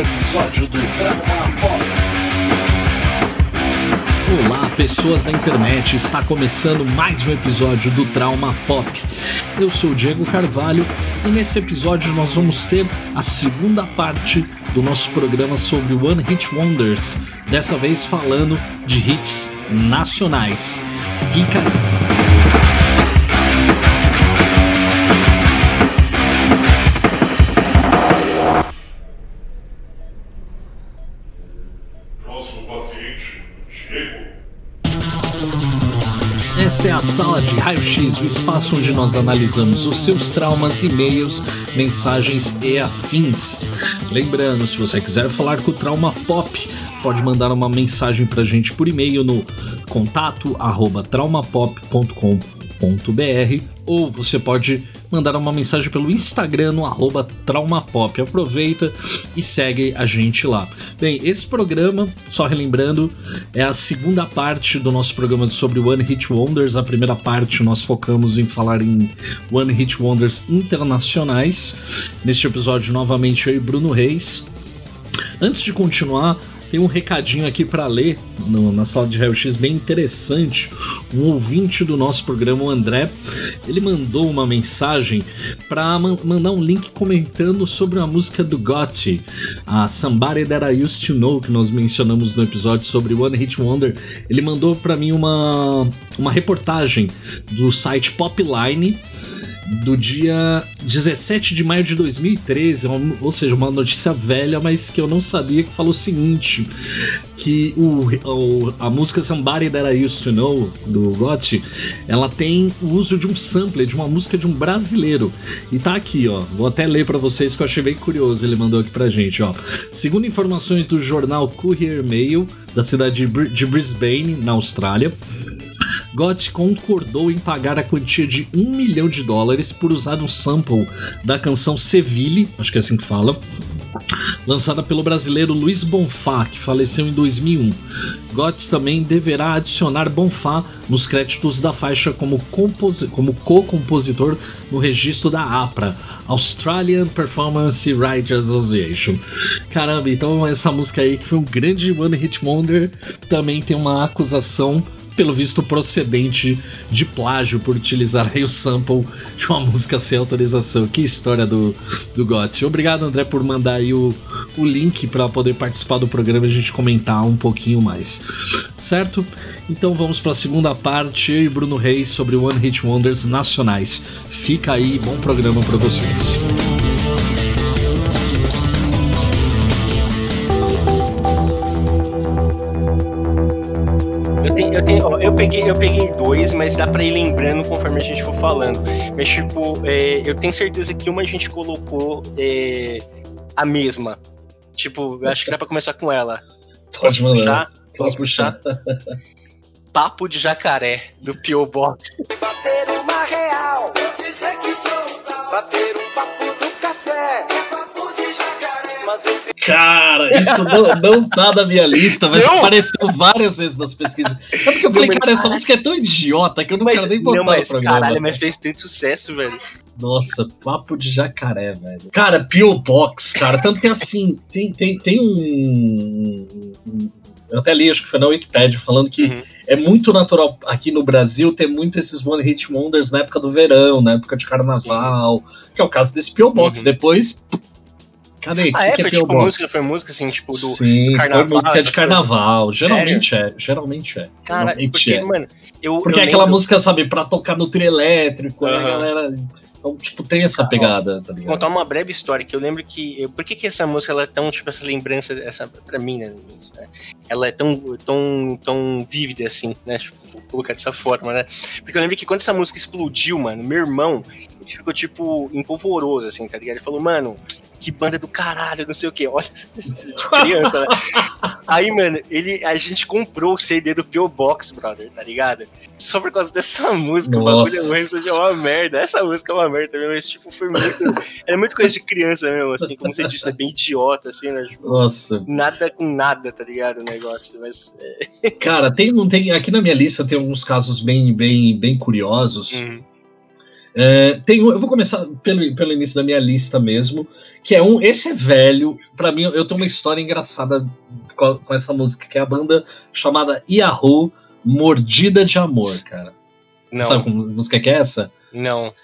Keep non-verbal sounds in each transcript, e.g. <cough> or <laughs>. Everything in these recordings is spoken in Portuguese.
episódio do Trauma Pop. Olá, pessoas da internet! Está começando mais um episódio do Trauma Pop. Eu sou o Diego Carvalho e nesse episódio nós vamos ter a segunda parte do nosso programa sobre One Hit Wonders, dessa vez falando de hits nacionais. Fica aí! Sala de raio-x, o espaço onde nós analisamos os seus traumas, e-mails, mensagens e afins. Lembrando, se você quiser falar com o Trauma Pop, pode mandar uma mensagem pra gente por e-mail no contato arroba traumapop.com.br ou você pode mandar uma mensagem pelo Instagram no arroba traumapop. Aproveita e segue a gente lá. Bem, esse programa, só relembrando, é a segunda parte do nosso programa sobre One Hit Wonders. A primeira parte nós focamos em falar em One Hit Wonders internacionais. Neste episódio, novamente, eu e Bruno Reis. Antes de continuar, tem um recadinho aqui para ler no, na sala de raio-x bem interessante. Um ouvinte do nosso programa, o André, ele mandou uma mensagem para man mandar um link comentando sobre a música do Gotti, a Somebody That I Used to Know, que nós mencionamos no episódio sobre One Hit Wonder. Ele mandou para mim uma, uma reportagem do site Popline do dia 17 de maio de 2013, ou seja, uma notícia velha, mas que eu não sabia que falou o seguinte, que o, o, a música Somebody That I Used To Know, do Gotti, ela tem o uso de um sampler, de uma música de um brasileiro. E tá aqui, ó, vou até ler para vocês que eu achei bem curioso, ele mandou aqui pra gente, ó. Segundo informações do jornal Courier Mail, da cidade de Brisbane, na Austrália, Gott concordou em pagar a quantia de um milhão de dólares por usar um sample da canção Seville, acho que é assim que fala, lançada pelo brasileiro Luiz Bonfá, que faleceu em 2001. Gotts também deverá adicionar Bonfá nos créditos da faixa como, como co-compositor no registro da APRA, Australian Performance Rights Association. Caramba, então essa música aí que foi um grande One Hit Wonder também tem uma acusação pelo visto procedente de plágio por utilizar aí o sample de uma música sem autorização. Que história do, do Gotti. Obrigado, André, por mandar aí o, o link para poder participar do programa e a gente comentar um pouquinho mais. Certo? Então vamos para a segunda parte, eu e Bruno Reis sobre One Hit Wonders nacionais. Fica aí, bom programa para vocês. Eu, tenho, eu, peguei, eu peguei dois, mas dá pra ir lembrando conforme a gente for falando. Mas, tipo, é, eu tenho certeza que uma a gente colocou é, a mesma. Tipo, acho que dá pra começar com ela. Pode mandar. Posso puxar? <laughs> Papo de jacaré, do P.O. Box. Bater uma real, dizer que sou Bater um Cara, isso não, não tá na minha lista, mas não. apareceu várias vezes nas pesquisas. É porque eu falei, cara, essa música é tão idiota que eu não mas, quero nem botar não, mas, no programa. Caralho, mas fez tanto sucesso, velho. Nossa, papo de jacaré, velho. Cara, P.O. Box, cara. Tanto que assim, tem, tem, tem um, Eu até li, acho que foi na Wikipedia, falando que uhum. é muito natural aqui no Brasil ter muito esses One Hit Wonders na época do verão, na época de carnaval, Sim. que é o caso desse P.O. Box. Uhum. Depois Cadê? Ah, é? Que foi tipo música, foi música assim, tipo do Sim, carnaval. Foi música de carnaval. Geralmente é, geralmente é. Cara, geralmente porque, é. mano, eu. Porque eu é aquela música, sabe, pra tocar no trio elétrico, uhum. a galera. Então, tipo, tem essa pegada, tá ligado? Contar uma breve história, que eu lembro que. Eu, por que, que essa música ela é tão, tipo, essa lembrança, essa, pra mim, né? Ela é tão, tão, tão vívida assim, né? Tipo, vou colocar dessa forma, né? Porque eu lembro que quando essa música explodiu, mano, meu irmão, ele ficou, tipo, empolvoroso, assim, tá ligado? Ele falou, mano, que banda do caralho, não sei o que. <laughs> Olha, de criança, né? <laughs> Aí, mano, ele, a gente comprou o CD do P.O. Box, brother, tá ligado? Só por causa dessa <laughs> música, Nossa. o bagulho é uma merda. Essa música é uma merda mesmo, mas, tipo, foi muito. é muito coisa de criança mesmo, assim, como você disse, é bem idiota, assim, né? Tipo, Nossa. Nada com nada, tá ligado? O negócio, mas. É... Cara, tem, tem. Aqui na minha lista tem alguns casos bem, bem, bem curiosos. Uhum. É, tem, eu vou começar pelo, pelo início da minha lista mesmo, que é um. Esse é velho. para mim, eu tenho uma história engraçada com, com, essa música, que é a banda chamada Yahoo Mordida de Amor, cara. Não. Sabe que música que é essa? Não.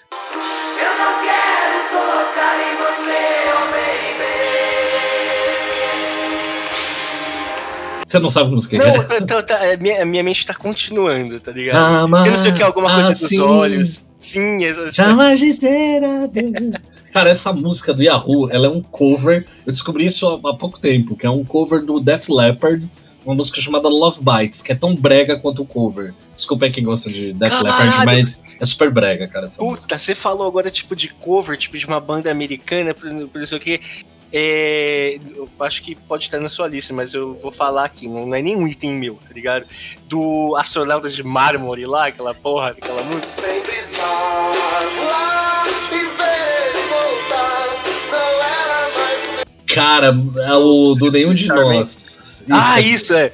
Você não sabe como música não, é essa? Tá, tá, minha, minha mente tá continuando, tá ligado? Ah, eu não sei o que é alguma coisa assim, dos olhos. Sim, Jamais dizer <laughs> Cara, essa música do Yahoo, ela é um cover. Eu descobri isso há, há pouco tempo, que é um cover do Def Leppard, uma música chamada Love Bites, que é tão brega quanto o cover. Desculpa aí quem gosta de Def Leppard, mas é super brega, cara. Puta, música. você falou agora tipo de cover, tipo de uma banda americana, por, por isso que é, eu acho que pode estar na sua lista, mas eu vou falar aqui, não é nenhum item meu, tá ligado? Do Astronauta de Mármore lá, aquela porra, aquela música. Sempre Cara, é o do Nenhum de Nós. Isso, ah, é, isso, é.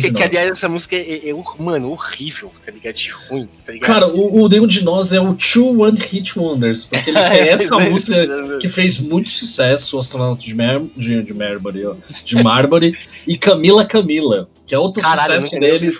Que, que, aliás, essa música é, é, mano, horrível, tá ligado? De ruim, tá ligado? Cara, o, o Nenhum de Nós é o Two One Hit Wonders, porque eles <laughs> têm essa <laughs> música que fez muito sucesso, o astronauta de, Mar de, de Marbury, ó, de Marbury, e Camila Camila, que é outro Caralho, sucesso deles.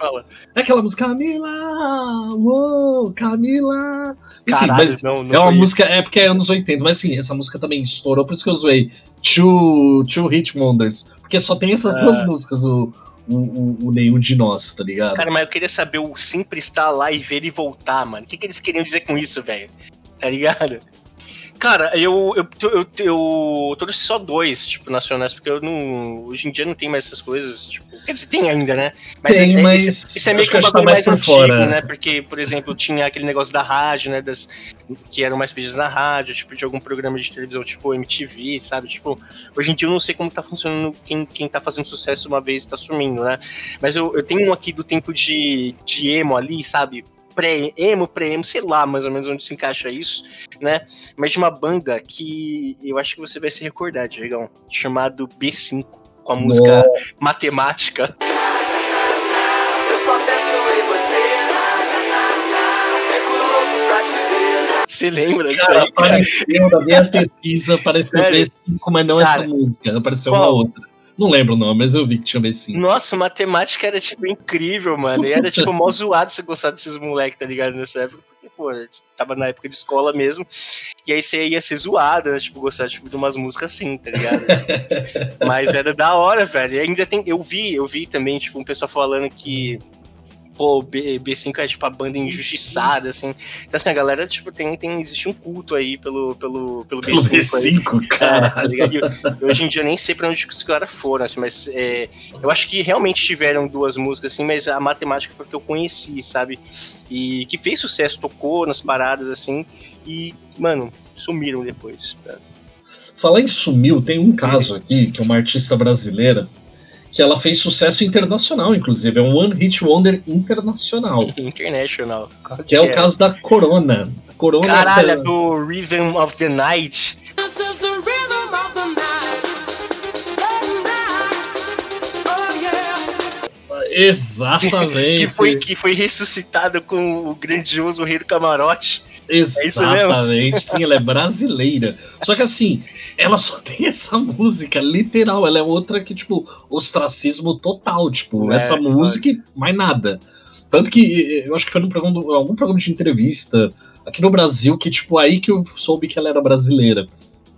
É aquela música Camila, uou, Camila. Enfim, Caralho, não, não é uma música, é porque é anos 80, mas sim, essa música também estourou, por isso que eu zoei Two, two Hit Wonders. Porque só tem essas é. duas músicas, o, o, o, o, Nenhum de Nós, tá ligado? Cara, mas eu queria saber o sempre estar lá e ver e voltar, mano. O que, que eles queriam dizer com isso, velho? Tá ligado? Cara, eu, eu, eu, eu trouxe só dois, tipo, nacionais, porque eu não. Hoje em dia não tem mais essas coisas, tipo. Quer dizer, tem ainda, né? Mas, tem, é, mas esse, esse é meio que um bagulho mais, mais antigo, fora. né? Porque, por exemplo, tinha aquele negócio da rádio, né? Das, que eram mais pedidos na rádio, tipo, de algum programa de televisão, tipo MTV, sabe? Tipo, hoje em dia eu não sei como tá funcionando quem, quem tá fazendo sucesso uma vez tá sumindo, né? Mas eu, eu tenho um aqui do tempo de, de emo ali, sabe? Pré-emo, pré-emo, sei lá mais ou menos onde se encaixa isso, né? Mas de uma banda que eu acho que você vai se recordar, Diegão, chamado B5, com a música Nossa. Matemática. Você lembra disso aí? Apareceu na minha pesquisa, apareceu B5, mas não cara, essa música, apareceu uma outra. Não lembro o nome, mas eu vi que tinha B5. Nossa, matemática era, tipo, incrível, mano. E era, tipo, mó zoado você gostar desses moleques, tá ligado? Nessa época. Porque, pô, tava na época de escola mesmo. E aí você ia ser zoado, né? Tipo, gostar, tipo, de umas músicas assim, tá ligado? <laughs> mas era da hora, velho. E ainda tem... Eu vi, eu vi também, tipo, um pessoal falando que pô, B, B5 é tipo a banda injustiçada, assim. Então, assim, a galera, tipo, tem, tem, existe um culto aí pelo, pelo, pelo, pelo B5. B5 cara. Hoje em dia eu nem sei pra onde os caras foram, assim, mas é, eu acho que realmente tiveram duas músicas, assim, mas a matemática foi que eu conheci, sabe? E que fez sucesso, tocou nas paradas, assim, e, mano, sumiram depois. Falar em sumiu, tem um caso aqui, que é uma artista brasileira, que ela fez sucesso internacional, inclusive. É um One Hit Wonder internacional. <laughs> International. Que, que é, é, o caso da Corona. Corona Caralho, é do Rhythm of the Night. Exatamente. <laughs> que, foi, que foi ressuscitado com o grandioso Rei do Camarote. Exatamente, é sim, ela é brasileira. Só que assim, ela só <laughs> tem essa música, literal. Ela é outra que, tipo, ostracismo total. Tipo, é, essa música e mais nada. Tanto que eu acho que foi num programa, algum programa de entrevista aqui no Brasil que, tipo, aí que eu soube que ela era brasileira.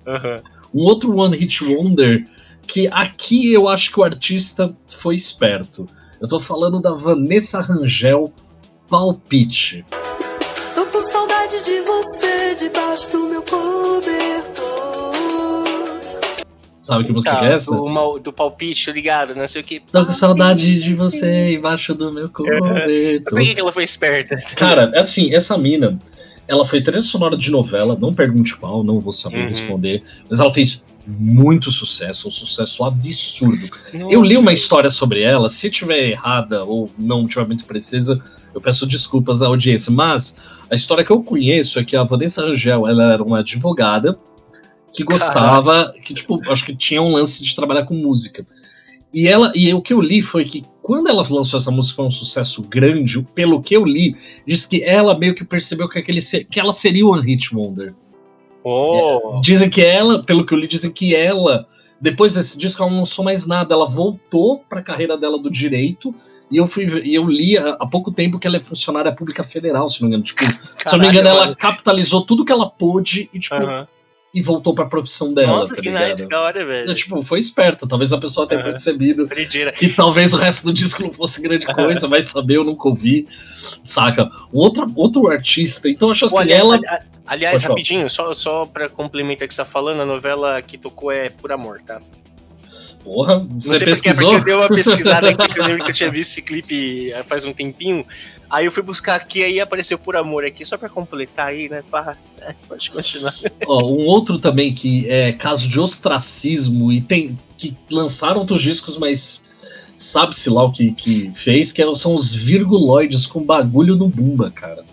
Uhum. Um outro One Hit Wonder que aqui eu acho que o artista foi esperto. Eu tô falando da Vanessa Rangel Palpite. Do meu cobertor. Sabe que música tá, é essa? Do, do palpite, ligado? Não sei o que. Tô com saudade de você embaixo do meu cobertor. Por que, que ela foi esperta? Cara, é assim, essa mina, ela foi trilha sonora de novela, não pergunte qual, não vou saber uhum. responder, mas ela fez muito sucesso, um sucesso absurdo. Nossa. Eu li uma história sobre ela, se tiver errada ou não tiver muito precisa, eu peço desculpas à audiência, mas a história que eu conheço é que a Vanessa Rangel, ela era uma advogada que gostava, Caraca. que tipo, acho que tinha um lance de trabalhar com música. E ela e o que eu li foi que quando ela lançou essa música foi um sucesso grande, pelo que eu li, diz que ela meio que percebeu que, aquele, que ela seria o One Hit Wonder. Oh. Dizem que ela, pelo que eu li, dizem que ela, depois desse disco, ela não lançou mais nada. Ela voltou pra carreira dela do direito. E eu fui e eu li há, pouco tempo que ela é funcionária pública federal, se não me engano. Tipo, se eu não me engano, ela capitalizou tudo que ela pôde e, tipo, Aham. e voltou pra profissão dela. Nossa, tá que nice, da hora, velho. É, tipo, foi esperta. Talvez a pessoa tenha Aham. percebido Doideira. que talvez o resto do disco não fosse grande coisa, vai saber, eu nunca ouvi. Saca? Outro, outro artista. Então, eu acho assim, Pô, aliás, ela. aliás, rapidinho, só, só pra complementar o que você tá falando, a novela que tocou é Por Amor, tá? Porra, Não você sei porque, pesquisou? porque eu dei uma pesquisada aqui, que eu lembro que eu tinha <laughs> visto esse clipe eh, faz um tempinho. Aí eu fui buscar aqui, aí apareceu Por Amor aqui, só pra completar aí, né? Pá, é, pode continuar. Ó, um outro também que é caso de ostracismo e tem que lançaram outros discos, mas sabe-se lá o que, que fez, que é- são os virguloides com bagulho no bumba, cara.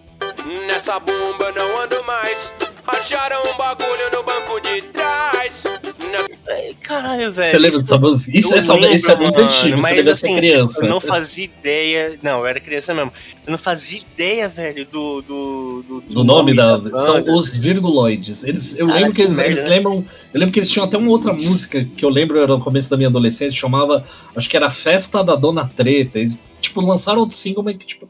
Nessa bomba não ando mais. Acharam um bagulho no Caralho, velho. Você lembra dessa música? Isso, essa, lembro, isso é muito mano, antigo, você mas deve assim, ser criança. tipo, eu não fazia ideia. Não, eu era criança mesmo. Eu não fazia ideia, velho, do. Do, do, do nome da. banda. São os virguloides. Eles, eu lembro que que eles, merda, eles né? lembram. Eu lembro que eles tinham até uma outra música que eu lembro era no começo da minha adolescência, chamava. Acho que era Festa da Dona Treta. Eles, tipo, lançaram outro single, mas que, tipo.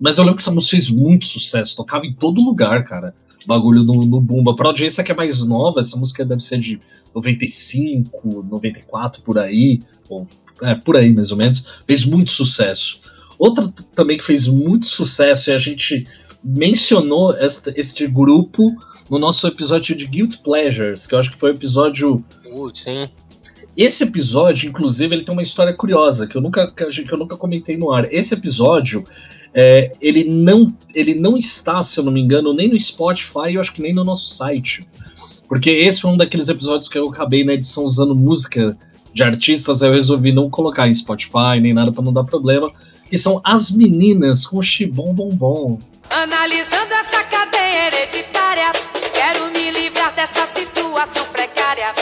Mas eu lembro que essa música fez muito sucesso, tocava em todo lugar, cara. Bagulho no, no Bumba. Pra audiência que é mais nova, essa música deve ser de 95, 94, por aí. Ou, é, por aí, mais ou menos. Fez muito sucesso. Outra também que fez muito sucesso e a gente mencionou esta, este grupo no nosso episódio de Guilt Pleasures, que eu acho que foi o episódio. Putz, hein? Esse episódio, inclusive, ele tem uma história curiosa que eu nunca, que eu nunca comentei no ar. Esse episódio, é, ele, não, ele não está, se eu não me engano, nem no Spotify, eu acho que nem no nosso site. Porque esse foi um daqueles episódios que eu acabei na edição usando música de artistas, aí eu resolvi não colocar em Spotify nem nada pra não dar problema. Que são as meninas com chibom bombom. Analisando essa cadeia hereditária, quero me livrar dessa situação precária.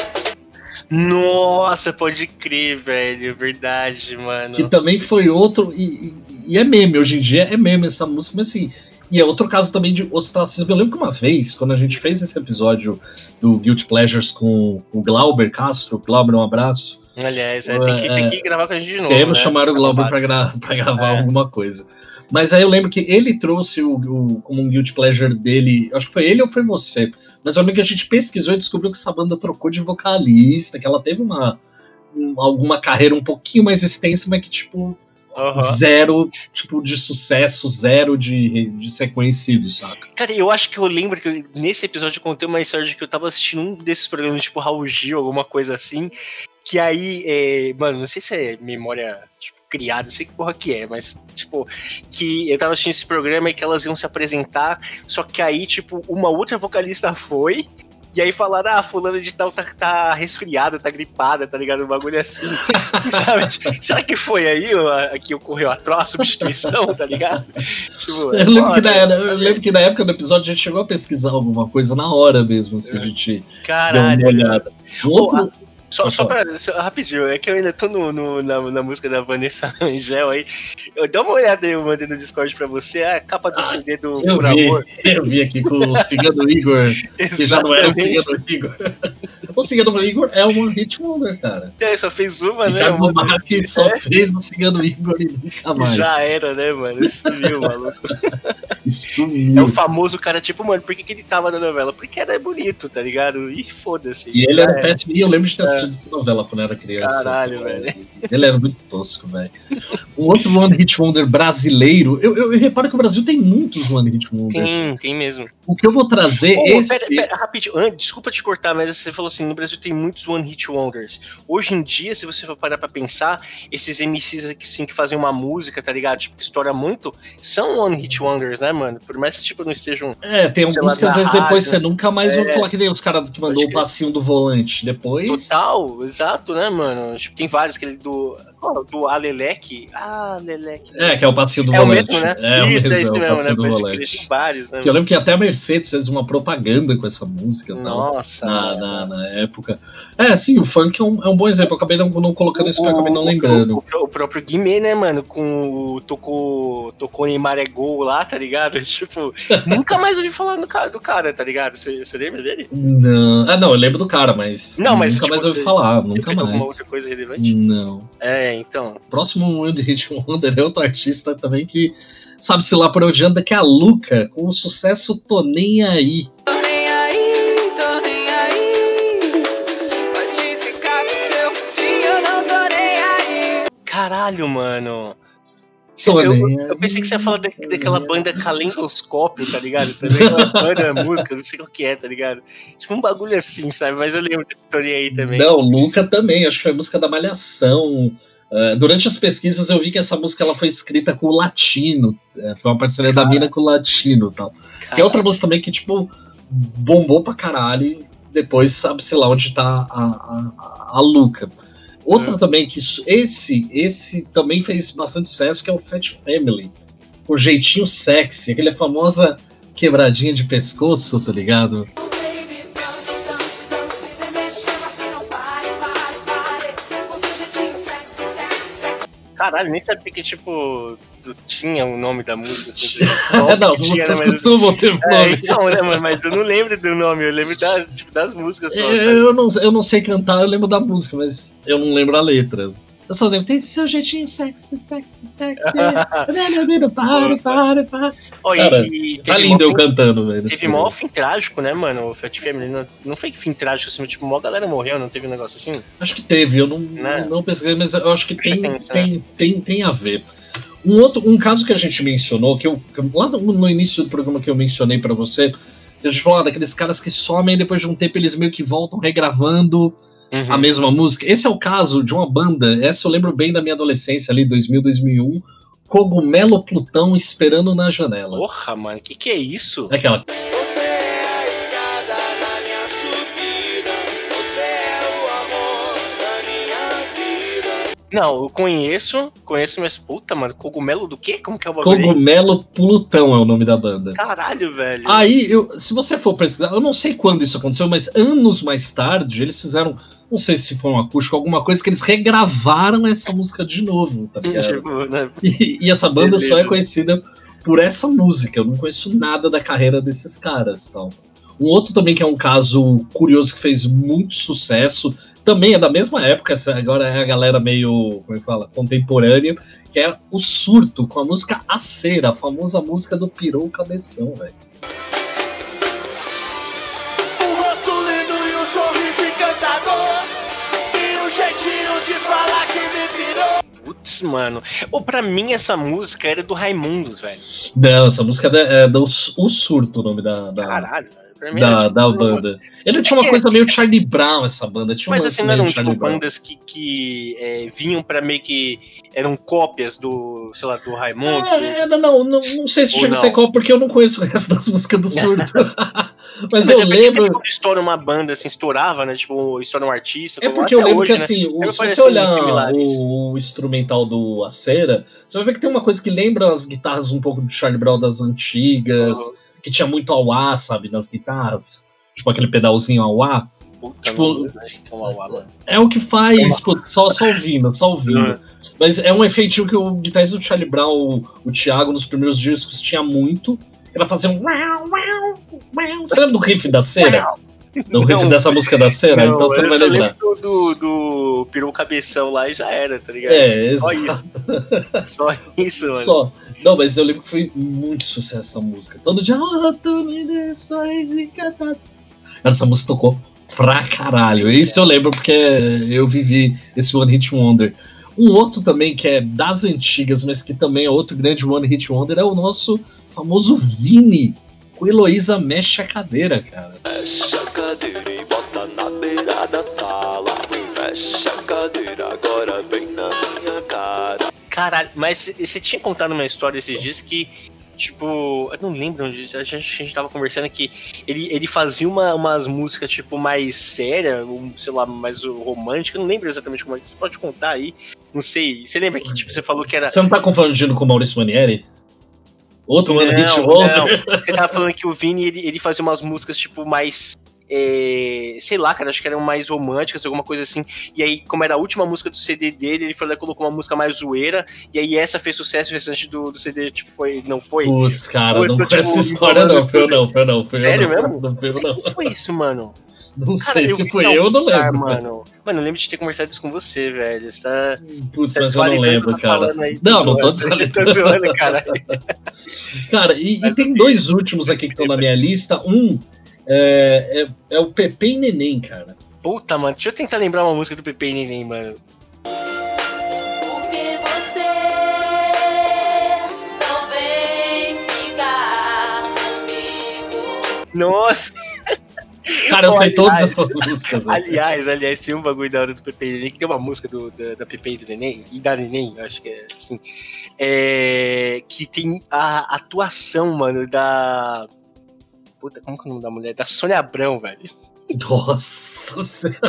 Nossa, pode crer, velho. Verdade, mano. Que também foi outro. E, e- é meme, hoje em dia é meme essa música, mas assim. E é outro caso também de ostracismo. Eu lembro que uma vez, quando a gente fez esse episódio do Guilty Pleasures com o Glauber Castro, Glauber, um abraço. Aliás, é, tem, que, tem que gravar com a gente de novo. Queremos né? chamar o Glauber Tá pra, gra- pra gravar É. alguma coisa. Mas aí eu lembro que ele trouxe o, o- como um guilty pleasure dele. Acho que foi ele ou foi você. Mas eu lembro que a gente pesquisou e descobriu que essa banda trocou de vocalista, que ela teve uma, um- alguma carreira um pouquinho mais extensa, mas que, tipo, Aham. zero tipo, de sucesso, zero de, de ser conhecido, saca? Cara, eu acho que eu lembro que nesse episódio eu contei uma história de que eu tava assistindo um desses programas, tipo Raul Gil, alguma coisa assim. Que aí, é, mano, não sei se é memória tipo, criada, não sei que porra que é, mas, tipo, que eu tava assistindo esse programa e que elas iam se apresentar, só que aí, tipo, uma outra vocalista foi. E aí falaram, ah, fulana de tal tá, tá resfriada, tá gripada, tá ligado? Um bagulho assim. <laughs> sabe? Será que foi aí a- que ocorreu a, tro- a substituição, tá ligado? Tipo, Eu lembro, olha, na, eu lembro que na época do episódio a gente chegou a pesquisar alguma coisa na hora mesmo, assim, a gente deu Caralho. uma olhada. Um outro, só falar. pra. só- rapidinho, é que eu ainda tô no, no- na, na música da Vanessa <laughs> Angel aí. Eu, dá uma olhada aí, eu mandei no Discord pra você, a capa do CD do Ah, eu Por vi, Amor. eu vi aqui com o <laughs> Cigano Igor, que já não era o. Cigano Igor. <laughs> O Cigano Igor é um hit wonder, cara. É, só fez uma, né? Ricardo Uma- Marques só fez o Cigano Igor e nunca mais. Já era, né, mano? Sumiu, maluco. E sumiu. É o famoso cara, tipo, mano, por que, que ele tava na novela? Porque era bonito, tá ligado? E foda-se. E ele era era. péssimo. E eu lembro de ter assistido essa novela quando eu era criança. É. Caralho, velho. Ele era muito tosco, velho. Um outro One Hit Wonder brasileiro. Eu, eu, eu reparo que o Brasil tem muitos One Hit Wonders. Tem, tem mesmo. O que eu vou trazer Ô, esse. pera, pera, rapidinho, ah, desculpa te cortar, mas você falou assim, no Brasil tem muitos One Hit Wonders. Hoje em dia, se você for parar pra pensar, esses MCs aqui, assim, que fazem uma música, tá ligado? Tipo, que estoura muito, são One Hit Wonders, né, mano? Por mais que, tipo, não estejam... É, tem alguns que às vezes depois rádio. você nunca mais ouve É. falar que nem os caras que mandou o passinho do volante. Depois. Total, exato, né, mano? Tipo, tem vários, aquele do... Do Alelec. Ah, Leleque. É, que é o passinho do É o mesmo, né? É, o isso, é isso o mesmo, né? do volante. vários, né? Que eu lembro que até a Mercedes fez uma propaganda com essa música e tal, Nossa. na, mano. na, na época. É, sim, o funk é um, é um bom exemplo. Eu acabei não, não colocando isso, porque eu acabei não O- lembrando. O, o próprio Guimê, né, mano? Com o tocou, tocou Neymar é gol lá, tá ligado? <laughs> Tipo, nunca mais ouvi falar do cara, do cara tá ligado? Você lembra dele? Não. Ah, não, eu lembro do cara, mas. Não, mas, Nunca tipo, mais ouvi falar, nunca fez alguma mais. outra coisa relevante? Não. É, então. Próximo Hit Wonder é outro artista também que sabe-se lá por onde anda, que é a Luca, com o sucesso Tô Nem Aí. Tô nem aí, tô nem aí. Pode ficar com seu dia, eu não tô nem aí. Caralho, mano. Eu, eu pensei que você ia falar da- daquela banda Calendoscópio, tá ligado? Também uma <laughs> banda música, não sei qual que é, tá ligado? Tipo um bagulho assim, sabe? Mas eu lembro dessa história aí também. Não, Luca também, acho que foi música da Malhação. Uh, durante as pesquisas eu vi que essa música ela foi escrita com o Latino. É, foi uma parceria da mina com o Latino e tal. Cara, Que é outra música também que, tipo, bombou pra caralho. E depois sabe-se lá onde tá a, a, a- Luca. Outra É. também que esse, esse também fez bastante sucesso, que é o Fat Family. O jeitinho sexy, aquela famosa quebradinha de pescoço, tá ligado? Caralho, nem sabia que, tipo, tinha o nome da música. Assim, <laughs> É, não, as músicas né, mas- costumam ter É, nome. então, né, mano? Mas eu não lembro do nome, eu lembro da, tipo, das músicas só. sabe? Eu não, eu não sei cantar, eu lembro da música, mas eu não lembro a letra. Eu só lembro, tem esse seu jeitinho sexy, sexy, sexy. <laughs> para, para, para. E- Cara, e Tá lindo eu cantando, velho. Teve mó fim trágico, né, mano? O Fat Family não, não foi fim trágico, assim, tipo, mó galera morreu, não teve um negócio assim? Acho que teve, eu não, Né? não pesquisei, mas eu acho que Puxa tem, tenso, tem, tem, tem a ver. Um outro, um caso que a gente mencionou, que eu, lá no, no início do programa que eu mencionei pra você, a gente falou ah, daqueles caras que somem e depois de um tempo eles meio que voltam regravando Uhum. a mesma música. Esse é o caso de uma banda, essa eu lembro bem da minha adolescência ali, 2000, 2001, Cogumelo Plutão Esperando na Janela. Porra, mano, que que é isso? É aquela. Você é a escada na minha subida. Você é o amor da minha vida. Não, eu conheço, conheço, mas puta, mano, cogumelo do quê? Como que é o bagulho? Cogumelo Plutão é o nome da banda. Caralho, velho. Aí, eu, se você for pesquisar, eu não sei quando isso aconteceu, mas anos mais tarde, eles fizeram, não sei se foi um acústico, alguma coisa, que eles regravaram essa música de novo, tá <laughs> ligado? Tipo, né? E, e essa banda só é Beleza. conhecida por essa música, eu não conheço nada da carreira desses caras, tal. Um outro também que é um caso curioso que fez muito sucesso, também é da mesma época, agora é a galera meio, como é que fala, contemporânea, que é o Surto, com a música A Cera, a famosa música do Pirou Cabeção, velho. Putz, mano. Ou pra mim essa música era do Raimundos, velho. Não, essa música é, da- é do O Surto, o nome da, da, Caralho, da, tipo, da banda. Ele tinha uma que- coisa meio Charlie Brown, essa banda. Tinha Mas assim, não eram tipo bandas que, que é, vinham pra meio que. eram cópias do, sei lá, do Raimundo. É, é, não, não, não, não sei se chega a não? ser qual, porque eu não conheço o resto das músicas do <laughs> Surto. Mas, Mas eu é lembro. quando estoura uma banda, assim, estourava, né? Tipo, estoura um artista. É porque eu lembro hoje, que né? assim, o- se você olhar o, o instrumental do Acera, você vai ver que tem uma coisa que lembra as guitarras um pouco do Charlie Brown das antigas, Uhum. que tinha muito auá, sabe, nas guitarras. Tipo aquele pedalzinho auá. Puta, tipo, não, é. É o que faz, pô, só, só ouvindo, só ouvindo. Uhum. Mas é um efeitinho que o guitarrista do Charlie Brown, o, o Thiago, nos primeiros discos tinha muito. Ela fazia um. Você lembra do riff da cera? Do riff Não, dessa música da cera? Não, então você eu vai lembrar. do, do, do Peru Cabeção lá e já era, tá ligado? É, Só exato. isso. Só isso, mano. Só. Não, mas eu lembro que foi muito sucesso essa música. Todo dia. Cara, essa música tocou pra caralho. Sim, Isso eu lembro porque eu vivi esse One Hit Wonder. Um outro também que é das antigas, mas que também é outro grande One Hit Wonder, é o nosso famoso Vini, com Heloísa Mexe a Cadeira, cara. Mexe a cadeira e bota na beira da sala. Mexe a cadeira agora bem na minha cara. Caralho, mas você tinha contado uma história esses dias que Tipo, eu não lembro onde. A gente, a gente tava conversando que ele, ele fazia uma, umas músicas, tipo, mais séria, um, sei lá, mais romântica. Eu não lembro exatamente como é que você pode contar aí. Não sei. Você lembra que, tipo, você falou que era. Você não tá confundindo com o Maurício Manieri? Outro One Hit Wonder? Você tava falando que o Vini ele, ele fazia umas músicas, tipo, mais. é, sei lá, cara, acho que eram mais românticas, alguma coisa assim. E aí, como era a última música do CD dele, ele falou, colocou uma música mais zoeira. E aí essa fez sucesso e o restante do, do CD, tipo, foi, não foi. Putz, cara, Foi, não foi, tipo, essa história não. <laughs> Foi eu não, foi eu não. Foi eu Sério não. mesmo? Não foi eu não. O que foi isso, mano? Não Cara, sei se foi eu, não lembro. Mano. mano, eu lembro de ter conversado isso com você, velho. Você tá. Putz, mas eu não lembro, tô cara. aí, Não, não tô desvalidando. <laughs> Tô zoando, cara. Cara, e, e tem dois últimos aqui que estão na minha lista. Um é, é, é o Pepe e Neném, cara. Puta, mano, deixa eu tentar lembrar uma música do Pepe e Neném, mano. Porque você não vem ficar comigo. Nossa! Cara, eu sei Aliás, todas essas músicas. né? Aliás, aliás, tem um bagulho da hora do Pepe e Neném, que tem uma música do, da, da Pepe e do Neném, e da Neném, eu acho que é assim, é, que tem a atuação, mano, da... Puta, como que é o nome da mulher? Da Sônia Abrão, velho. Nossa Senhora.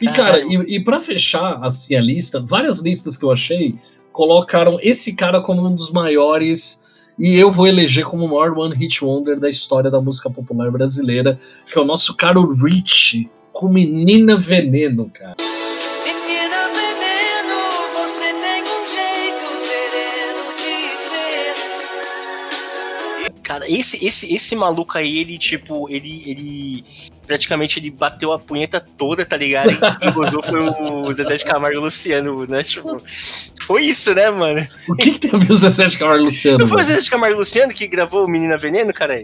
E, cara, e, e pra fechar assim a lista, várias listas que eu achei colocaram esse cara como um dos maiores. E eu vou eleger como o maior One Hit Wonder da história da música popular brasileira, que é o nosso caro Rich, com Menina Veneno, cara. Cara, esse, esse, esse maluco aí, ele, tipo, ele, ele praticamente ele bateu a punheta toda, tá ligado? E quem gozou foi o Zezé de Camargo e o Luciano, né? Tipo, foi isso, né, mano? O que, que tem a ver o Zezé de Camargo e Luciano? Não foi o? Zezé de Camargo e Luciano que gravou o Menina Veneno, cara?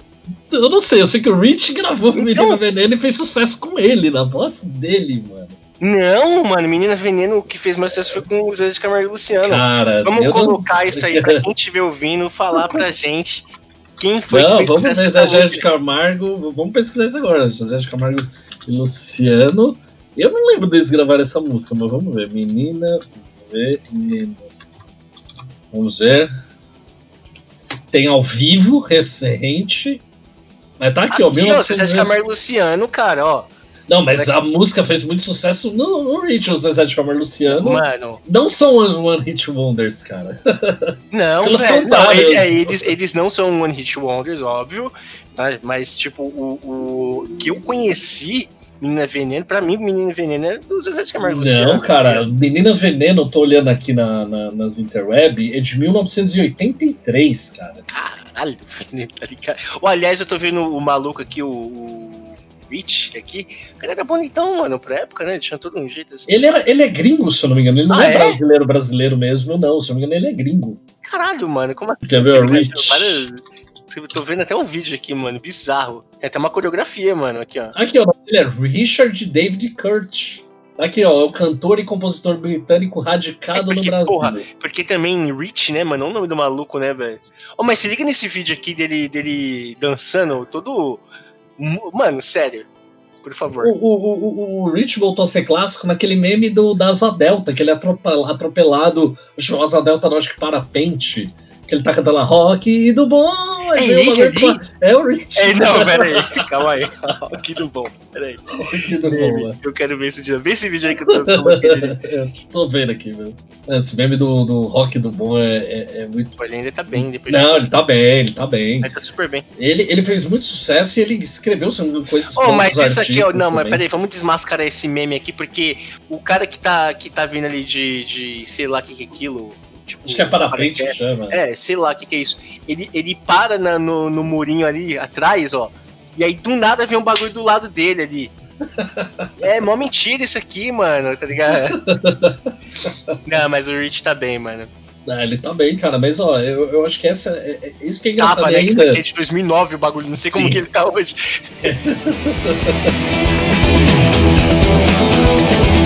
Eu não sei, eu sei que o Rich gravou o Então- Menina Veneno e fez sucesso com ele, na voz dele, mano. Não, mano, Menina Veneno, o que fez mais sucesso foi com o Zezé de Camargo e Luciano. Cara, Vamos eu não- colocar isso aí pra <laughs> quem estiver ouvindo, falar pra gente quem foi que Não, fez vamos essa Zezé de. Camargo. Vamos pesquisar isso agora. Zezé de Camargo e Luciano. Eu não lembro deles gravar essa música, mas vamos ver. Menina Veneno. Vamos ver. Tem ao vivo, recente. Mas tá aqui, ó. Aqui, ó, 1900 Zezé de Camargo e Luciano, cara, ó. Não, mas a música fez muito sucesso no, no Rich, o Zezé de e Luciano. Mano, Não são One, one Hit Wonders, cara. <laughs> não, velho. Não, ele- é, eles, eles não são One Hit Wonders, óbvio. Mas, mas, tipo, o, o que eu conheci, Menina Veneno, pra mim, Menina Veneno é do Zezé de Camargo Luciano. Não, cara, Menina Veneno, eu tô olhando aqui na, na- nas interweb, é de 1983, cara. Caralho, Veneno, tá ligado? Aliás, eu tô vendo o maluco aqui, o, o Rich aqui. O cara era bonitão, mano, pra época, né? Ele tinha todo um jeito assim. Ele, era, ele é gringo, se eu não me engano. Ele não Ah, é, é? brasileiro, brasileiro mesmo, não. Se eu não me engano, ele é gringo. Caralho, mano, como assim? Quer ver o Rich? Eu tô vendo até um vídeo aqui, mano, bizarro. Tem até uma coreografia, mano, aqui, ó. Aqui, ó, ele é Richard David Kurt. Aqui, ó, é o cantor e compositor britânico radicado É no porque, Brasil. porra, Porque também Rich, né, mano? É o nome do maluco, né, velho? Ô, mas se liga nesse vídeo aqui dele, dele dançando, todo. Mano, sério. Por favor. O, o, o, o Rich voltou a ser clássico naquele meme do, da Asa Delta, que ele é atrope- atropelado, o Asa Delta, não, acho que parapente. Que ele tá cantando lá, rock do bom. aí É vez com a- É o Rich. É, não, <laughs> pera aí. Calma aí. que do bom. Pera aí. Rock do bom, Eu quero ver esse vídeo. Vê esse vídeo aí que eu tô. Eu <laughs> tô vendo aqui, meu. Esse meme do, do rock do bom é, é, é muito. Ele ainda tá bem depois Não, ele tá bem, ele tá bem. Ele tá super bem. Ele, ele fez muito sucesso e ele escreveu coisas Oh, mas isso aqui, ó, artistas não, mas também. peraí, vamos desmascarar esse meme aqui, porque o cara que tá, que tá vindo ali de, de sei lá o que, que é aquilo. Tipo, Acho que é parapente que paraquedas. chama. É, sei lá o que, que é isso. Ele, ele para na- no, no murinho ali atrás, ó. E aí do nada vem um bagulho do lado dele ali. <laughs> É mó mentira isso aqui, mano, tá ligado? <laughs> Não, mas o Rich tá bem, mano. Ah, ele tá bem, cara, mas ó, eu, eu acho que essa. É, é- isso que é engraçado né? que Isso ainda. aqui é de 2009 o bagulho, não sei como Sim. que ele tá hoje. <laughs>